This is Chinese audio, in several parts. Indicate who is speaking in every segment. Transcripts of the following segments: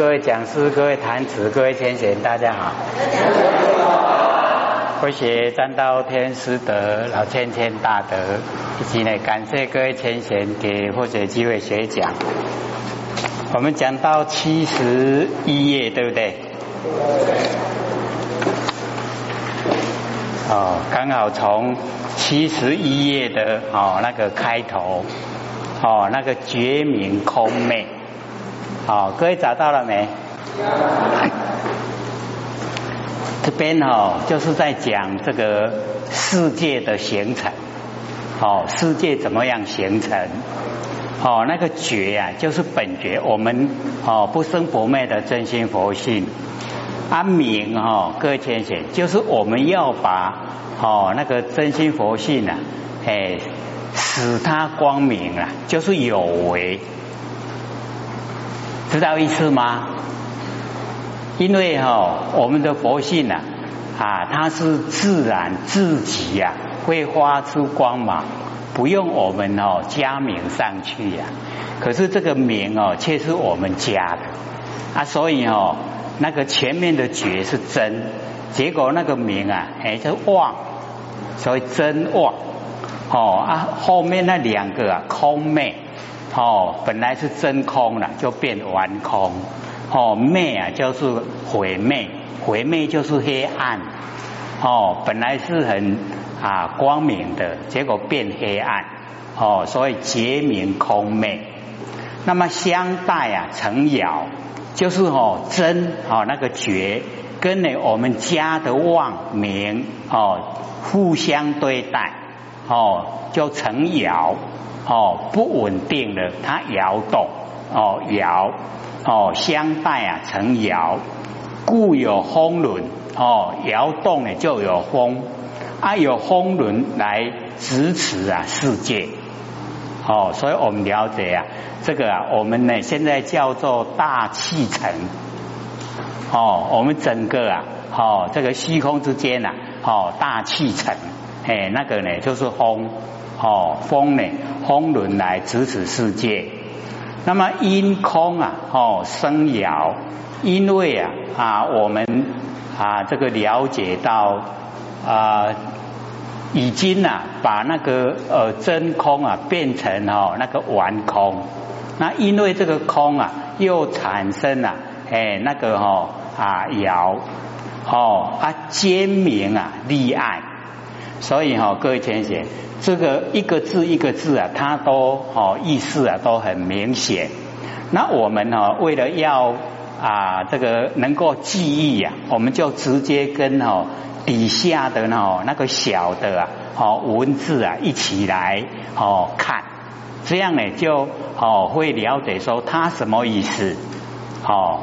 Speaker 1: 各位讲师、各位坛子、各位天贤，大家好。会学占道天师德老千千大德，以及呢感谢各位天贤给或者机会学讲。我们讲到七十一页，对不对？哦，刚好从七十一页的哦那个开头，哦那个觉明空昧，好，各位找到了没？这边哦，就是在讲这个世界的形成，哦，世界怎么样形成？哦，那个觉呀，就是本觉，我们哦不生不灭的真心佛性。安明哦，各位天贤，就是我们要把哦那个真心佛性啊，哎，使它光明啊，就是有为，知道意思吗？因为哈，我们的佛性啊，啊，它是自然自己呀，会发出光芒，不用我们哦加名上去呀。可是这个名哦，却是我们加的啊，所以哦，那个前面的觉是真，结果那个名啊，哎，是妄，所以真妄哦啊，后面那两个啊，空昧哦，本来是真空了，就变完空。哦，昧啊，就是毁灭，毁灭就是黑暗。哦，本来是很啊光明的，结果变黑暗。哦，所以结明空昧。那么相待啊，成爻，就是哦真哦那个觉跟呢我们家的妄明哦互相对待哦就成摇哦不稳定的，它摇动哦摇。哦，相待啊，成摇，故有风轮哦，摇动呢就有风，啊有风轮来支持啊世界，哦，所以我们了解啊，这个啊，我们呢现在叫做大气层，哦，我们整个啊，哦，这个虚空之间呐，哦，大气层，哎，那个呢就是风，哦，风呢，风轮来支持世界。那么因空啊，哦生摇，因为啊啊我们啊这个了解到啊已经啊把那个呃真空啊变成哦那个完空，那因为这个空啊又产生了哎那个哦啊摇哦啊坚明啊立爱，所以哈各位同学。这个一个字一个字啊，它都哦意思啊都很明显。那我们呢，为了要啊这个能够记忆呀，我们就直接跟哦底下的呢那个小的啊哦文字啊一起来哦看，这样呢就哦会了解说它什么意思哦。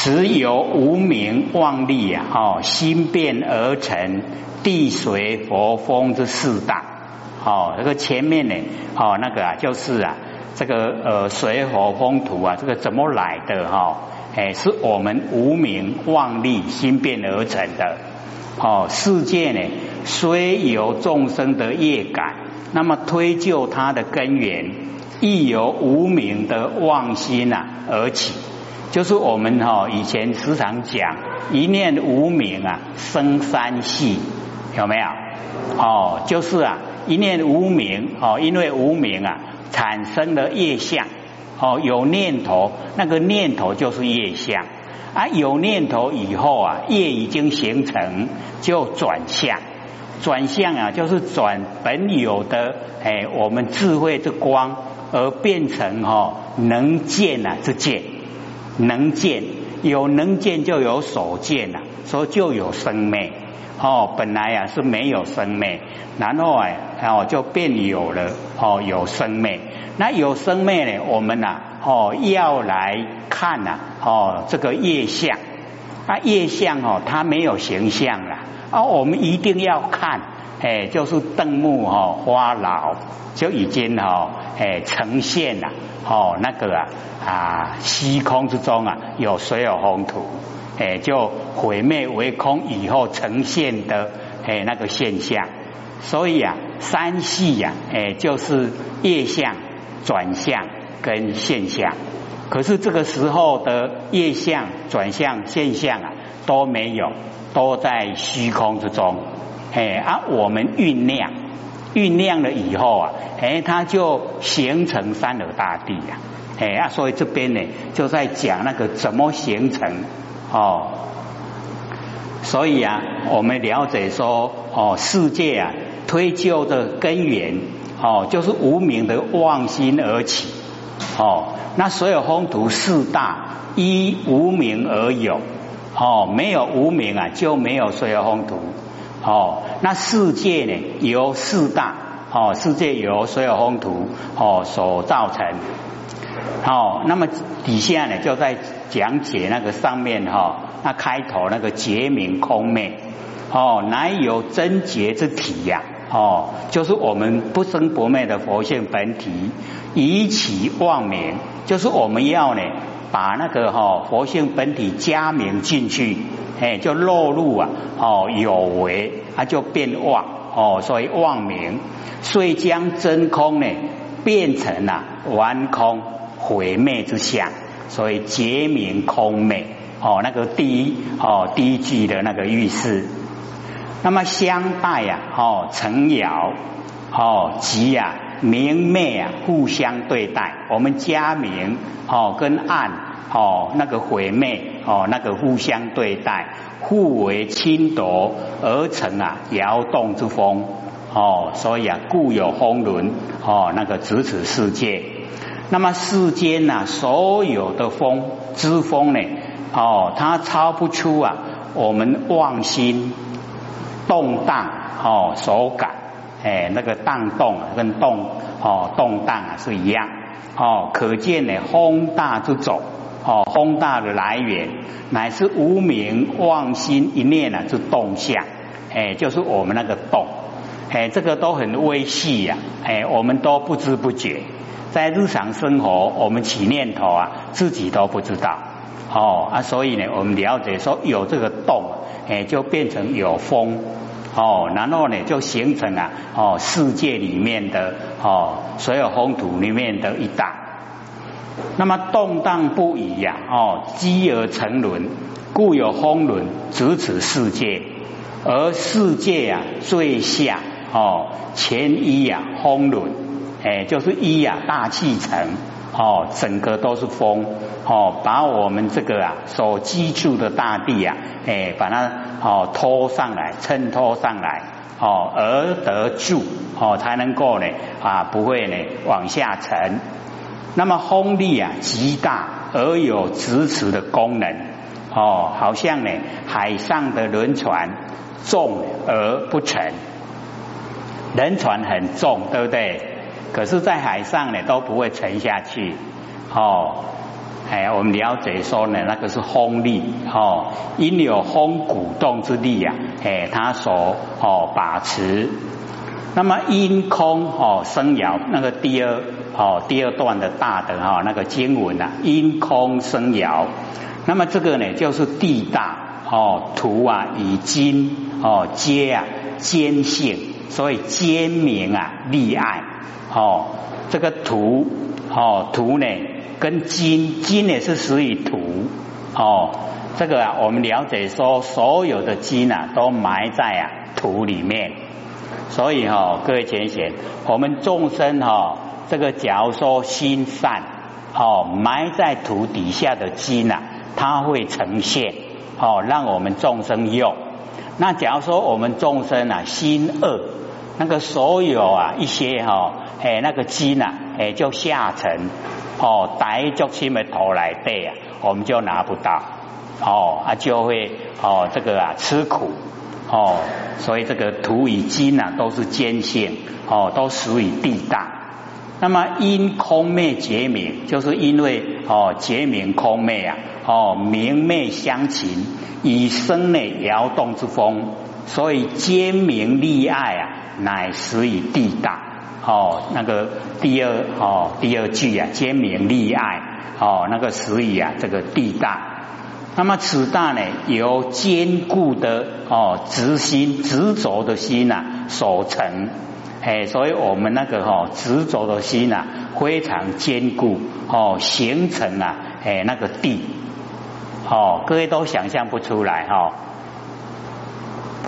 Speaker 1: 时有无名妄力啊，哦心变而成。地水火风这四大，哦，这个前面呢，哦，那个啊，就是啊，这个呃水火风土啊，这个怎么来的哈？哎，是我们无名妄力心变而成的。哦，世界呢，虽有众生的业感，那么推究它的根源，亦由无名的妄心呐而起。就是我们哈以前时常讲，一念无名啊，生三系。有没有？哦，就是啊，一念无明哦，因为无明啊，产生了业相哦，有念头，那个念头就是业相啊，有念头以后啊，业已经形成，就转向，转向啊，就是转本有的哎，我们智慧之光，而变成哈能见啊之见，能见有能见就有所见呐，所以就有生灭。哦，本来呀是没有生灭，然后哎哦就变有了哦有生灭。那有生灭呢，我们呐哦要来看呐哦这个业相啊业相哦它没有形象了啊我们一定要看哎就是瞪目哦花老就已经哦哎呈现了哦那个啊啊虚空之中啊有水有红土。哎，就毁灭为空以后呈现的哎那个现象，所以啊，三系呀，哎就是业相转向跟现象。可是这个时候的业相、转向、现象啊都没有，都在虚空之中。哎啊，我们酝酿，酝酿了以后啊，哎，它就形成三河大地呀。哎啊，所以这边呢就在讲那个怎么形成哦。所以啊，我们了解说哦，世界啊推究的根源哦，就是无名的妄心而起哦。那所有风土四大依无名而有哦，没有无名啊就没有所有风土哦。那世界呢由四大哦，世界由所有风土哦所造成。哦，那么底下呢就在讲解那个上面哈，那开头那个觉明空昧哦，乃有真觉之体呀哦，就是我们不生不灭的佛性本体，以起妄名，就是我们要呢把那个哈佛性本体加名进去，哎，就落入啊哦有为，它就变妄哦，所以妄名，所以将真空呢变成了完空。毁灭之相，所以结明空昧哦，那个第一哦第一句的那个意思。那么相待呀哦成爻哦吉呀明灭啊互相对待，我们加明哦跟暗哦那个毁灭哦那个互相对待，互为侵夺而成啊摇动之风哦，所以啊故有风轮哦那个咫尺世界。那么世间呐，所有的风之风呢，哦，它超不出啊，我们妄心动荡哦所感，哎，那个荡动啊跟动哦动荡啊是一样哦，可见呢风大之种哦，风大的来源乃是无名妄心一念啊之动向，哎，就是我们那个动，哎，这个都很微细呀，哎，我们都不知不觉。在日常生活，我们起念头啊，自己都不知道哦啊，所以呢，我们了解说有这个动，哎，就变成有风哦，然后呢，就形成啊哦世界里面的哦所有风土里面的一大，那么动荡不已呀哦，积而成轮，故有风轮指此世界，而世界啊最下哦前一呀风轮。哎，就是一呀，大气层哦，整个都是风哦，把我们这个啊所居住的大地啊，哎，把它哦拖上来，衬托上来哦，而得住哦，才能够呢啊，不会呢往下沉。那么风力啊极大而有支持的功能哦，好像呢海上的轮船重而不沉，轮船很重，对不对？可是，在海上呢都不会沉下去，哦，哎，我们了解说呢，那个是风力，哦，因有风鼓动之力呀，哎，它所哦把持。那么因空哦生爻，那个第二哦第二段的大的哈那个经文啊，因空生爻。那么这个呢，就是地大哦土啊以金哦接啊坚性，所以坚明啊利爱。哦，这个土哦土呢，跟金金也是属于土哦。这个啊，我们了解说，所有的金啊，都埋在啊土里面。所以哈，各位浅显，我们众生哈，这个假如说心善哦，埋在土底下的金啊，它会呈现哦，让我们众生用。那假如说我们众生啊，心恶，那个所有啊一些哈。哎，那个鸡呢？哎，就下沉哦，逮足心的头来对啊，我们就拿不到哦，啊就会哦这个啊吃苦哦，所以这个土与金呢都是坚性哦，都属于地大。那么因空灭结明，就是因为哦结明空灭啊哦明灭相情，以生内摇动之风，所以坚明利爱啊，乃始于地大。哦，那个第二哦，第二句啊，坚明利爱哦，那个词语啊，这个地大，那么此大呢，由坚固的哦执心执着的心呐所成哎，所以我们那个哈执着的心啊，非常坚固哦，形成啊，哎那个地，哦，各位都想象不出来哈，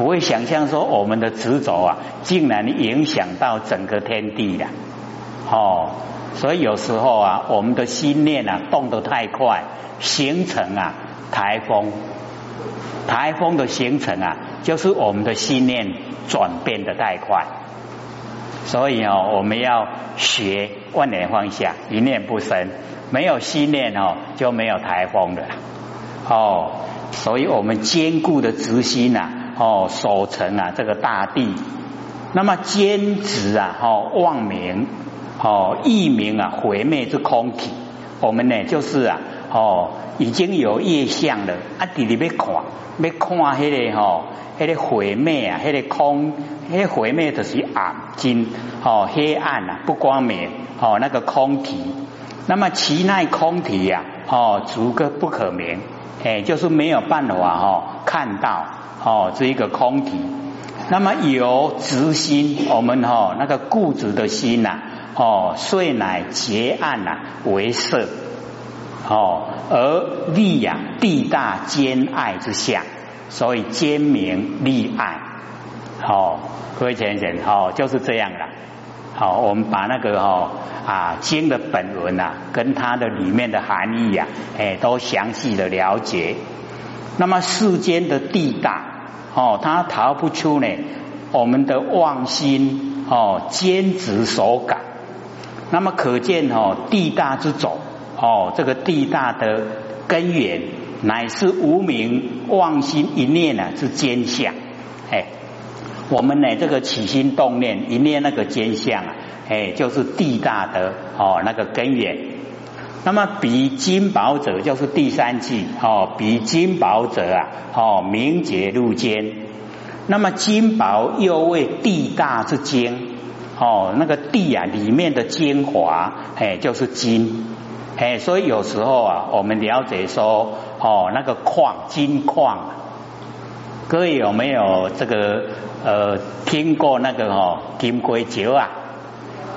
Speaker 1: 不会想象说我们的执着啊，竟然影响到整个天地的，哦，所以有时候啊，我们的心念啊动得太快，形成啊台风，台风的形成啊，就是我们的心念转变的太快。所以哦，我们要学万念放下，一念不生。没有心念哦，就没有台风的哦。所以我们坚固的执心呐，哦，守成啊这个大地。那么坚持啊，哦，妄名哦，异名啊，毁灭之空体。我们呢，就是啊，哦，已经有业相了啊，弟弟要看，要看迄个吼。迄个毁灭啊，迄个空，迄个毁灭就是暗金哦，黑暗啊，不光明哦，那个空体。那么其那空体呀，哦，逐个不可名，哎，就是没有办法哦看到哦这一个空体。那么由执心，我们哈那个固执的心呐，哦，遂乃结案呐为色，哦，而立呀地大兼爱之下。所以兼明立爱，好，各位先生，好，就是这样了。好，我们把那个哈啊经的本文呐，跟它的里面的含义呀，哎，都详细的了解。那么世间的地大，哦，它逃不出呢我们的妄心哦兼执所感。那么可见哦地大之种哦，这个地大的根源。乃是无名妄心一念啊之坚相，哎，我们呢这个起心动念一念那个坚相啊，哎，就是地大的哦那个根源。那么比金宝者就是第三句哦，比金宝者啊哦明解入坚。那么金宝又为地大之精哦，那个地啊里面的精华哎就是金哎，所以有时候啊我们了解说。哦，那个矿金矿，各位有没有这个呃听过那个哦金龟酒啊？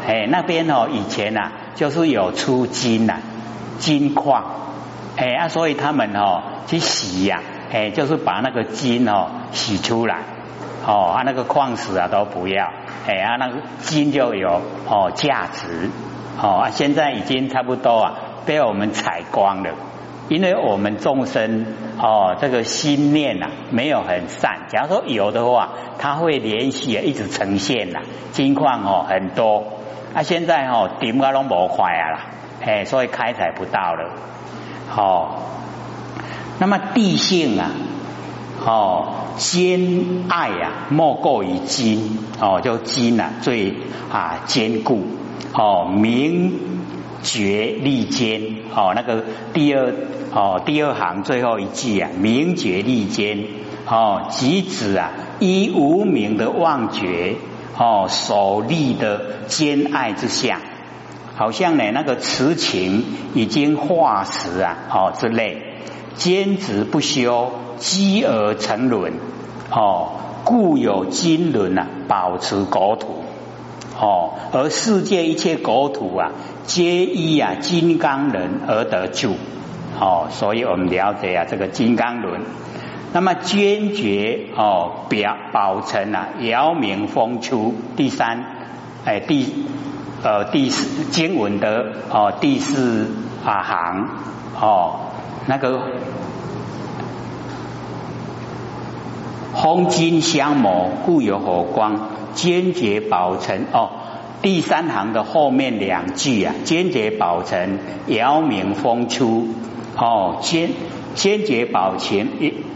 Speaker 1: 哎，那边哦以前呐就是有出金呐金矿，哎啊，所以他们哦去洗呀，哎就是把那个金哦洗出来，哦啊那个矿石啊都不要，哎啊那个金就有哦价值，哦啊现在已经差不多啊被我们采光了。因为我们众生哦，这个心念呐没有很善，假如说有的话，它会连续一直呈现呐，金矿哦很多，啊现在哦点个拢无快啊啦，哎，所以开采不到了，哦，那么地性啊，哦兼爱啊莫过于金哦，就金呐最啊坚固哦明。觉利坚。哦，那个第二哦，第二行最后一句啊，明觉利坚。哦，即指啊依无名的妄觉哦，所立的兼爱之相，好像呢那个痴情已经化石啊哦之类，坚持不休，积而成轮。哦，故有金轮啊，保持国土。哦，而世界一切国土啊，皆依啊金刚人而得救。哦，所以我们了解啊这个金刚轮。那么坚决哦表保存啊遥明风出第三哎第呃第四经文的哦第四啊行哦那个红金相磨，故有火光。坚决保存哦，第三行的后面两句啊，坚决保存姚明风出哦，坚坚决保存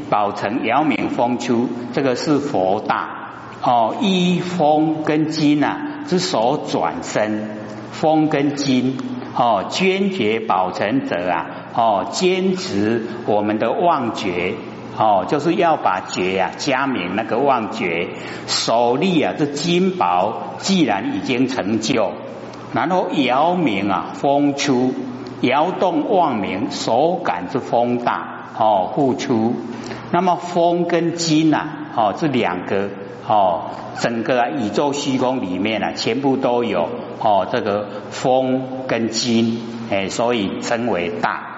Speaker 1: 保存姚明风出，这个是佛大哦，一风跟金呐之所转身，风跟金哦，坚决保存者啊哦，坚持我们的妄觉。哦，就是要把觉呀加明那个妄觉，手力啊这金宝既然已经成就，然后摇明啊风出，摇动妄明手感之风大哦复出，那么风跟金呐哦这两个哦，整个宇宙虚空里面啊，全部都有哦，这个风跟金，哎，所以称为大。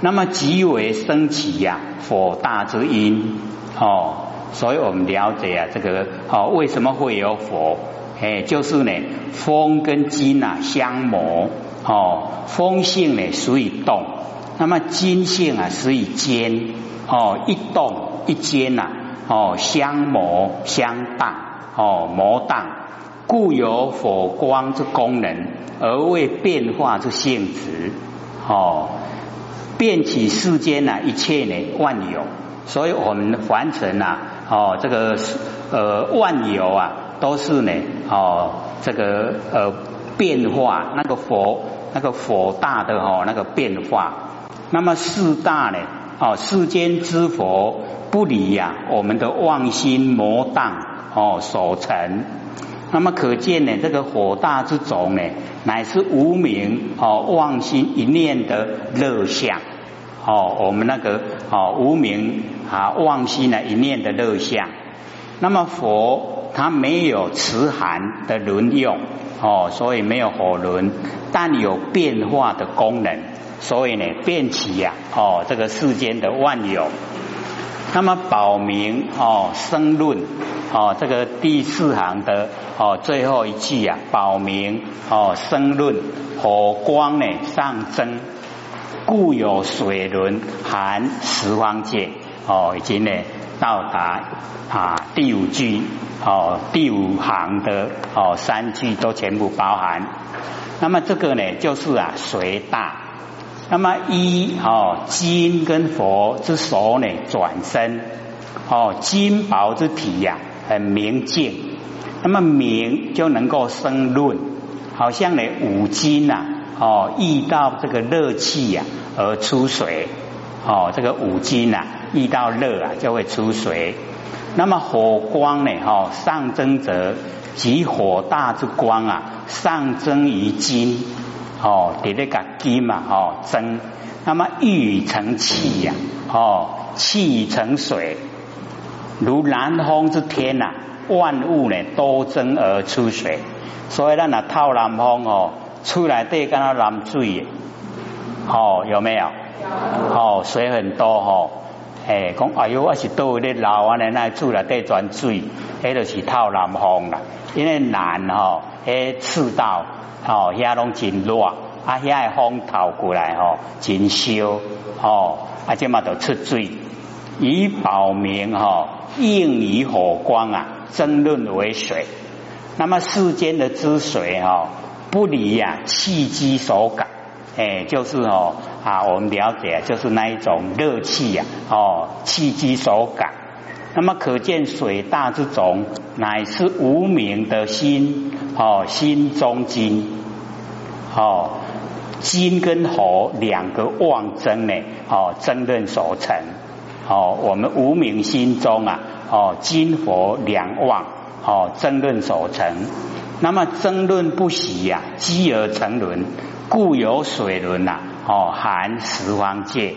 Speaker 1: 那么即为升起呀，火大之因。哦，所以我们了解啊，这个哦，为什么会有火？哎，就是呢，风跟金啊相磨哦，风性呢属于动，那么金性啊属于坚哦，一动一坚呐哦，相磨相荡哦，磨荡，故有火光之功能，而为变化之性质。哦。遍起世间呐，一切呢万有，所以我们凡尘呐，哦，这个呃万有啊，都是呢，哦，这个呃变化，那个佛那个佛大的哦那个变化，那么四大呢，哦世间之佛不离呀我们的妄心魔荡哦所成，那么可见呢这个火大之种呢。乃是无名哦，妄心一念的乐相哦，我们那个哦无名啊妄心呢一念的乐相。那么佛他没有持寒的轮用哦，所以没有火轮，但有变化的功能，所以呢变起呀哦这个世间的万有。那么保明哦生论哦这个第四行的哦最后一句啊保明哦生论火光呢上升，故有水轮含十方界哦已经呢到达啊第五句哦第五行的哦三句都全部包含。那么这个呢就是啊水大。那么一哦金跟佛之手呢转身哦金宝之体呀很明净，那么明就能够生论，好像呢五金呐哦遇到这个热气呀而出水哦这个五金呐遇到热啊就会出水，那么火光呢哦上增者即火大之光啊上增于金。哦，伫咧个金嘛，哦蒸，那么玉成气呀，哦气成水，如南风之天呐，万物呢多蒸而出水，所以咱那套南风哦，出来对干那南水，哦有没有？哦水很多哦，哎讲哎呦我是倒咧老安尼那出来对转水，迄就是透南风啦，因为南吼，迄赤道。吼，遐拢真热，啊，遐风透过来吼，真烧，哦，啊，这嘛都出水，以保明吼，应以火光啊，争论为水。那么世间的之水吼，不离呀气机所感，哎，就是哦啊，我们了解就是那一种热气呀，哦，气机所感。那么可见水大之种，乃是无名的心，哦，心中金。哦，金跟火两个妄争呢，哦，争论所成。哦，我们无名心中啊，哦，金火两妄，哦，争论所成。那么争论不息呀，积而成轮，故有水轮呐，哦，含十方界。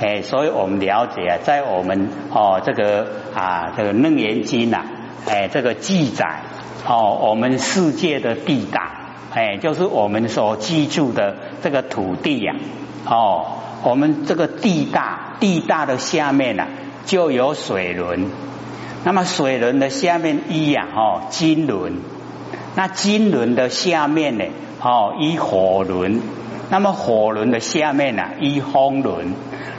Speaker 1: 哎，所以我们了解啊，在我们哦这个啊这个楞严经呐，哎这个记载哦，我们世界的地大。哎，就是我们所居住的这个土地呀，哦，我们这个地大，地大的下面呢就有水轮，那么水轮的下面一呀，哦，金轮，那金轮的下面呢，哦，一火轮，那么火轮的下面呢，一风轮，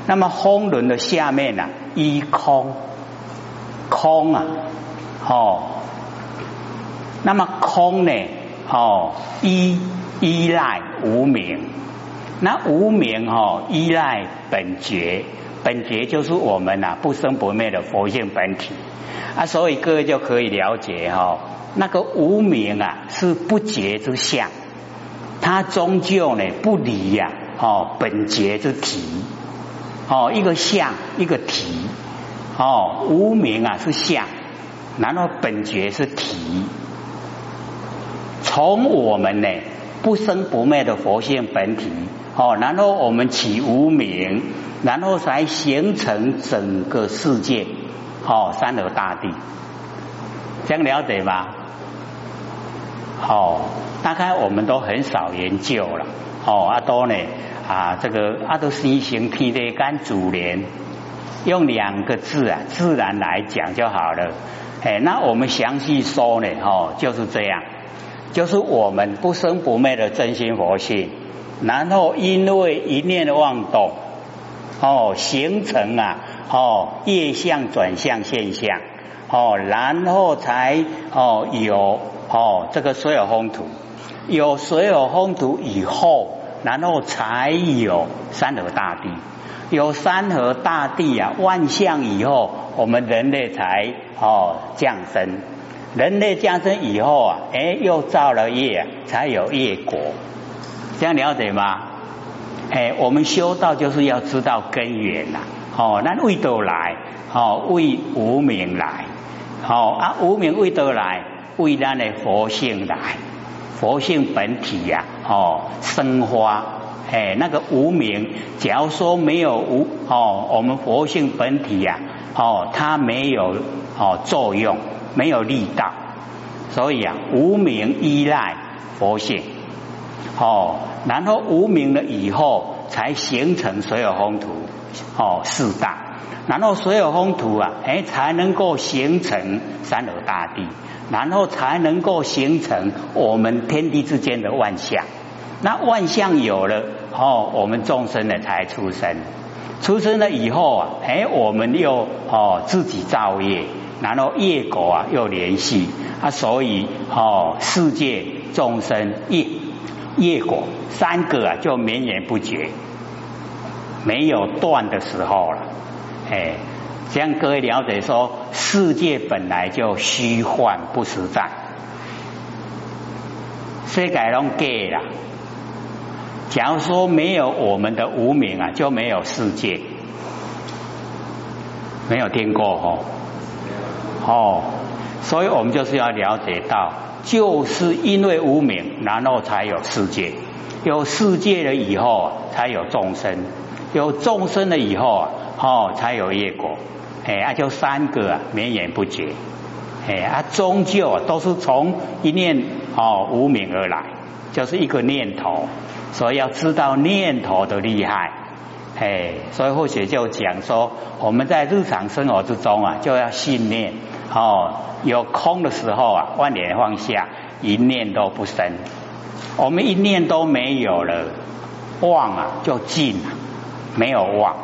Speaker 1: 那么风轮的下面呢，一空，空啊，哦，那么空呢？哦，依依赖无名，那无名哦，依赖本觉，本觉就是我们呐不生不灭的佛性本体。啊，所以各位就可以了解哈，那个无名啊是不觉之相，它终究呢不离呀哦本觉之体哦一个相一个体哦无名啊是相，然后本觉是体。从我们呢不生不灭的佛性本体哦，然后我们起无名，然后才形成整个世界哦，三河大地。这样了解吗？哦，大概我们都很少研究了。哦，阿多呢啊，这个阿多西行天地干主连，用两个字啊，自然来讲就好了。哎，那我们详细说呢，哦，就是这样，就是我们不生不灭的真心佛性，然后因为一念的妄动，哦，形成啊，哦，业相转向现象，哦，然后才哦有哦这个所有风土，有所有风土以后，然后才有山河大地。有山河大地啊，万象以后，我们人类才哦降生。人类降生以后啊，哎，又造了业，才有业果。这样了解吗？哎，我们修道就是要知道根源呐。哦，那为得来？哦，为无名来。哦啊，无名为得来？为咱的佛性来。佛性本体呀，哦，生花。哎，那个无名，假如说没有无哦，我们佛性本体呀，哦，它没有哦作用，没有力道，所以啊，无名依赖佛性，哦，然后无名了以后，才形成所有风土哦四大，然后所有风土啊，哎，才能够形成三河大地，然后才能够形成我们天地之间的万象。那万象有了哦，我们众生呢才出生，出生了以后啊，哎，我们又哦自己造业，然后业果啊又联系。啊，所以哦世界众生业业果。三个啊就绵延不绝，没有断的时候了，哎，这样各位了解说，世界本来就虚幻不实在，世界拢假啦。假如说没有我们的无名啊，就没有世界，没有听过哦，哦，所以我们就是要了解到，就是因为无名，然后才有世界，有世界了以后，才有众生，有众生了以后啊，哦，才有业果，哎，啊，就三个啊，绵延不绝，哎，啊，终究都是从一念哦无名而来，就是一个念头。所以要知道念头的厉害，哎，所以或许就讲说，我们在日常生活之中啊，就要信念哦，有空的时候啊，万念放下，一念都不生。我们一念都没有了，妄啊就尽了，没有妄，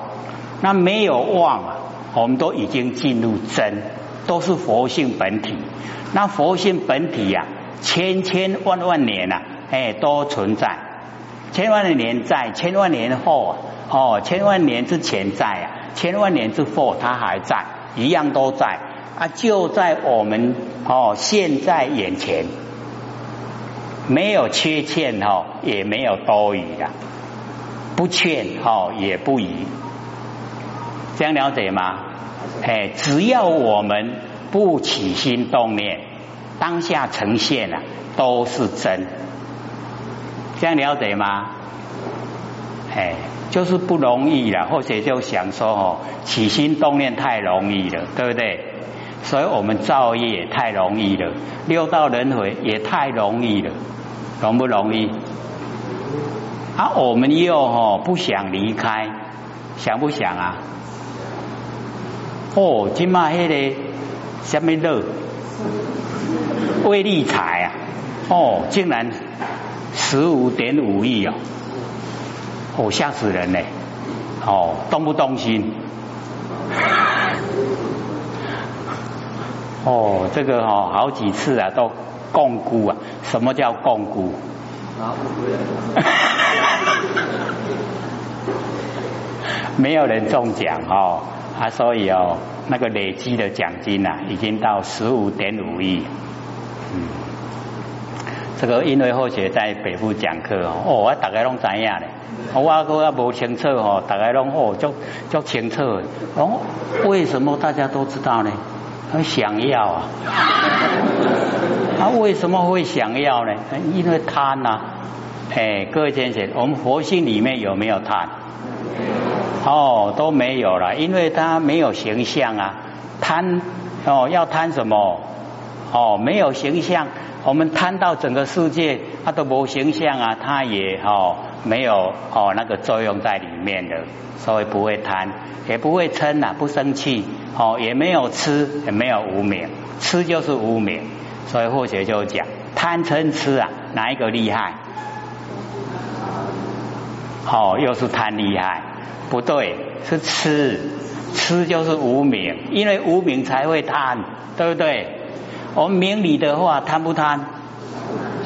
Speaker 1: 那没有妄啊，我们都已经进入真，都是佛性本体。那佛性本体呀，千千万万年呐，哎，都存在。千万的年在，千万年后啊，哦，千万年之前在啊，千万年之后它还在，一样都在啊，就在我们哦现在眼前，没有缺欠哦，也没有多余的，不欠哦也不余，这样了解吗？哎，只要我们不起心动念，当下呈现啊都是真。这样了解吗？哎，就是不容易了，或者就想说哦，起心动念太容易了，对不对？所以我们造业太容易了，六道轮回也太容易了，容不容易？啊，我们又哦不想离开，想不想啊？哦，今嘛迄个什么乐，为利财啊？哦，竟然。十五点五亿哦，哦吓死人嘞！哦，动不动心？哦，这个哦好几次啊都共估啊，什么叫共估？没有人中奖哦，啊所以哦那个累积的奖金呐已经到十五点五亿，嗯。这个因为后学在北部讲课哦，我大概拢知影咧，我个也无清楚哦，大概拢哦足足清楚哦，为什么大家都知道呢？很想要啊，他 为什么会想要呢？因为贪呐，哎，各位先生，我们佛性里面有没有贪？哦，都没有了，因为他没有形象啊，贪哦，要贪什么？哦，没有形象，我们贪到整个世界，它都没形象啊，它也哦没有哦那个作用在里面的，所以不会贪，也不会嗔呐，不生气，哦，也没有吃，也没有无名，吃就是无名，所以或者就讲贪嗔痴啊，哪一个厉害？哦，又是贪厉害，不对，是吃，吃就是无名，因为无名才会贪，对不对？我们明理的话，贪不贪？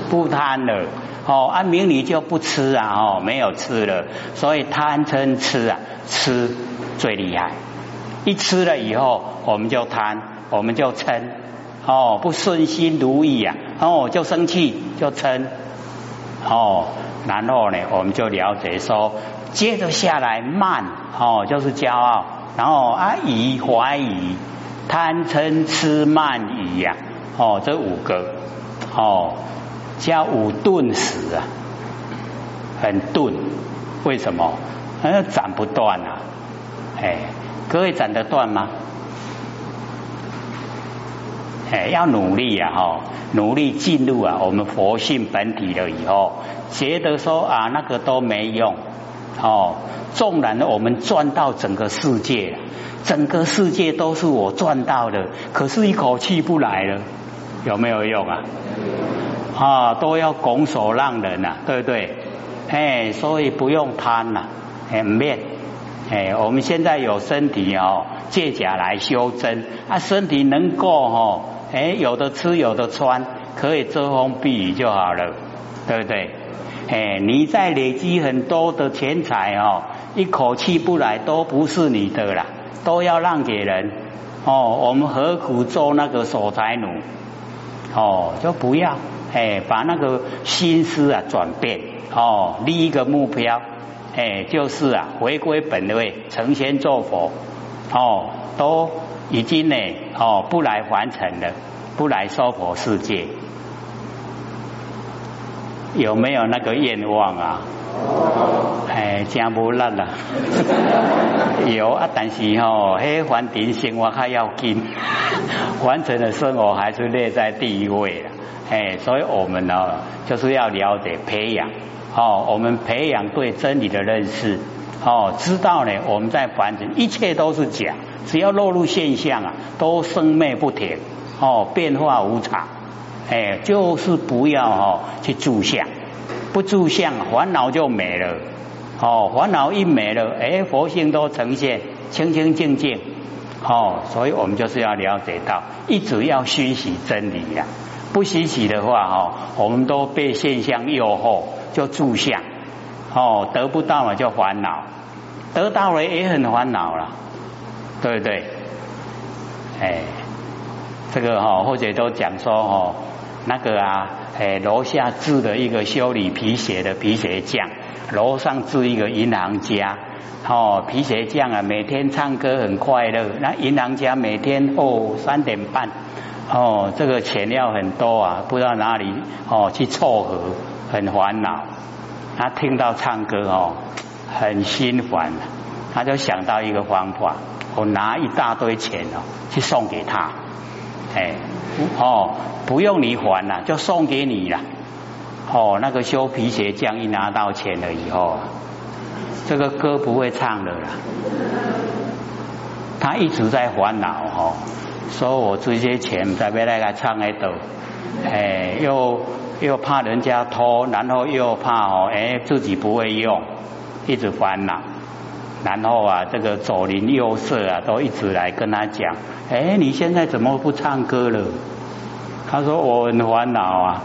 Speaker 1: 不贪了。哦，按明理就不吃啊，哦，没有吃了，所以贪嗔痴啊，吃最厉害。一吃了以后，我们就贪，我们就嗔，哦，不顺心如意啊，哦，就生气，就嗔，哦，然后呢，我们就了解说，接着下来慢，哦，就是骄傲，然后啊疑怀疑，贪嗔痴慢疑呀。哦，这五个哦，叫五钝死啊，很钝。为什么？那斩不断啊！哎，各位斩得断吗？哎，要努力啊！哈，努力进入啊，我们佛性本体了以后，觉得说啊，那个都没用哦。纵然我们赚到整个世界，整个世界都是我赚到的，可是一口气不来了。有没有用啊？啊，都要拱手让人呐，对不对？哎，所以不用贪呐，很面。哎，我们现在有身体哦，借假来修真啊，身体能够哦，哎，有的吃有的穿，可以遮风避雨就好了，对不对？哎，你在累积很多的钱财哦，一口气不来都不是你的啦，都要让给人哦。我们何苦做那个守财奴？哦，就不要，哎，把那个心思啊转变，哦，立一个目标，哎，就是啊，回归本位，成仙做佛，哦，都已经呢，哦，不来凡尘了，不来娑婆世界，有没有那个愿望啊？哎，真无力啦，有啊，但是吼，迄环境生活还要紧，完成的生活还是列在第一位了。哎，所以我们呢，就是要了解培养，哦，我们培养对真理的认识，哦，知道呢，我们在凡尘一切都是假，只要落入现象啊，都生灭不停，哦，变化无常，哎，就是不要哦去住相。不住相，烦恼就没了。哦，烦恼一没了，哎，佛性都呈现清清净净。哦，所以我们就是要了解到，一直要熏习真理呀。不熏习的话，哦，我们都被现象诱惑，就住相。哦，得不到了就烦恼，得到了也很烦恼了，对不对？哎，这个哈，或者都讲说哦。那个啊，哎，楼下住的一个修理皮鞋的皮鞋匠，楼上住一个银行家。哦，皮鞋匠啊，每天唱歌很快乐。那银行家每天哦三点半，哦，这个钱要很多啊，不知道哪里哦去凑合，很烦恼。他听到唱歌哦，很心烦，他就想到一个方法，我拿一大堆钱哦去送给他，哎。哦，不用你还了，就送给你了。哦，那个修皮鞋匠一拿到钱了以后，这个歌不会唱了啦。他一直在烦恼哦，说我这些钱在被那个唱来抖，哎，又又怕人家偷，然后又怕哦，哎，自己不会用，一直烦恼。然后啊，这个左邻右舍啊，都一直来跟他讲：哎，你现在怎么不唱歌了？他说我很烦恼啊。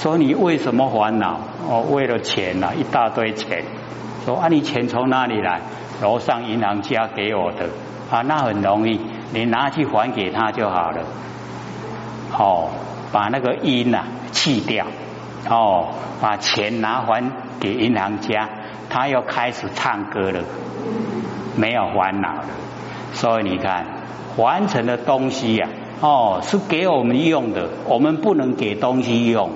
Speaker 1: 说你为什么烦恼？哦，为了钱啊，一大堆钱。说啊，你钱从哪里来？楼上银行家给我的啊，那很容易，你拿去还给他就好了。哦，把那个因啊去掉，哦，把钱拿还给银行家。他又开始唱歌了，没有烦恼了。所以你看，完成的东西呀，哦，是给我们用的，我们不能给东西用。